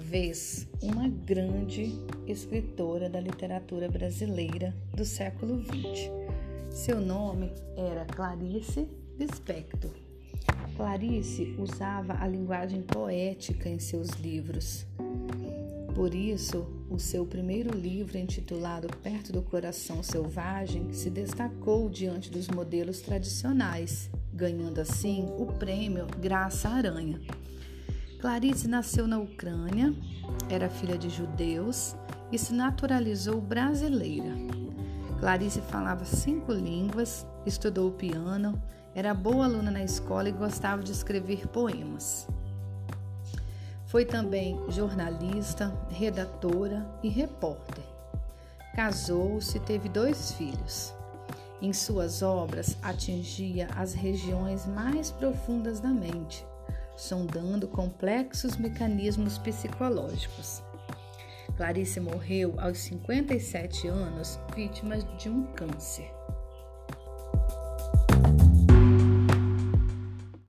vez uma grande escritora da literatura brasileira do século XX. Seu nome era Clarice Lispector. Clarice usava a linguagem poética em seus livros. Por isso, o seu primeiro livro, intitulado Perto do Coração Selvagem, se destacou diante dos modelos tradicionais, ganhando assim o prêmio Graça Aranha. Clarice nasceu na Ucrânia, era filha de judeus e se naturalizou brasileira. Clarice falava cinco línguas, estudou piano, era boa aluna na escola e gostava de escrever poemas. Foi também jornalista, redatora e repórter. Casou-se e teve dois filhos. Em suas obras atingia as regiões mais profundas da mente, sondando complexos mecanismos psicológicos. Clarice morreu aos 57 anos, vítima de um câncer.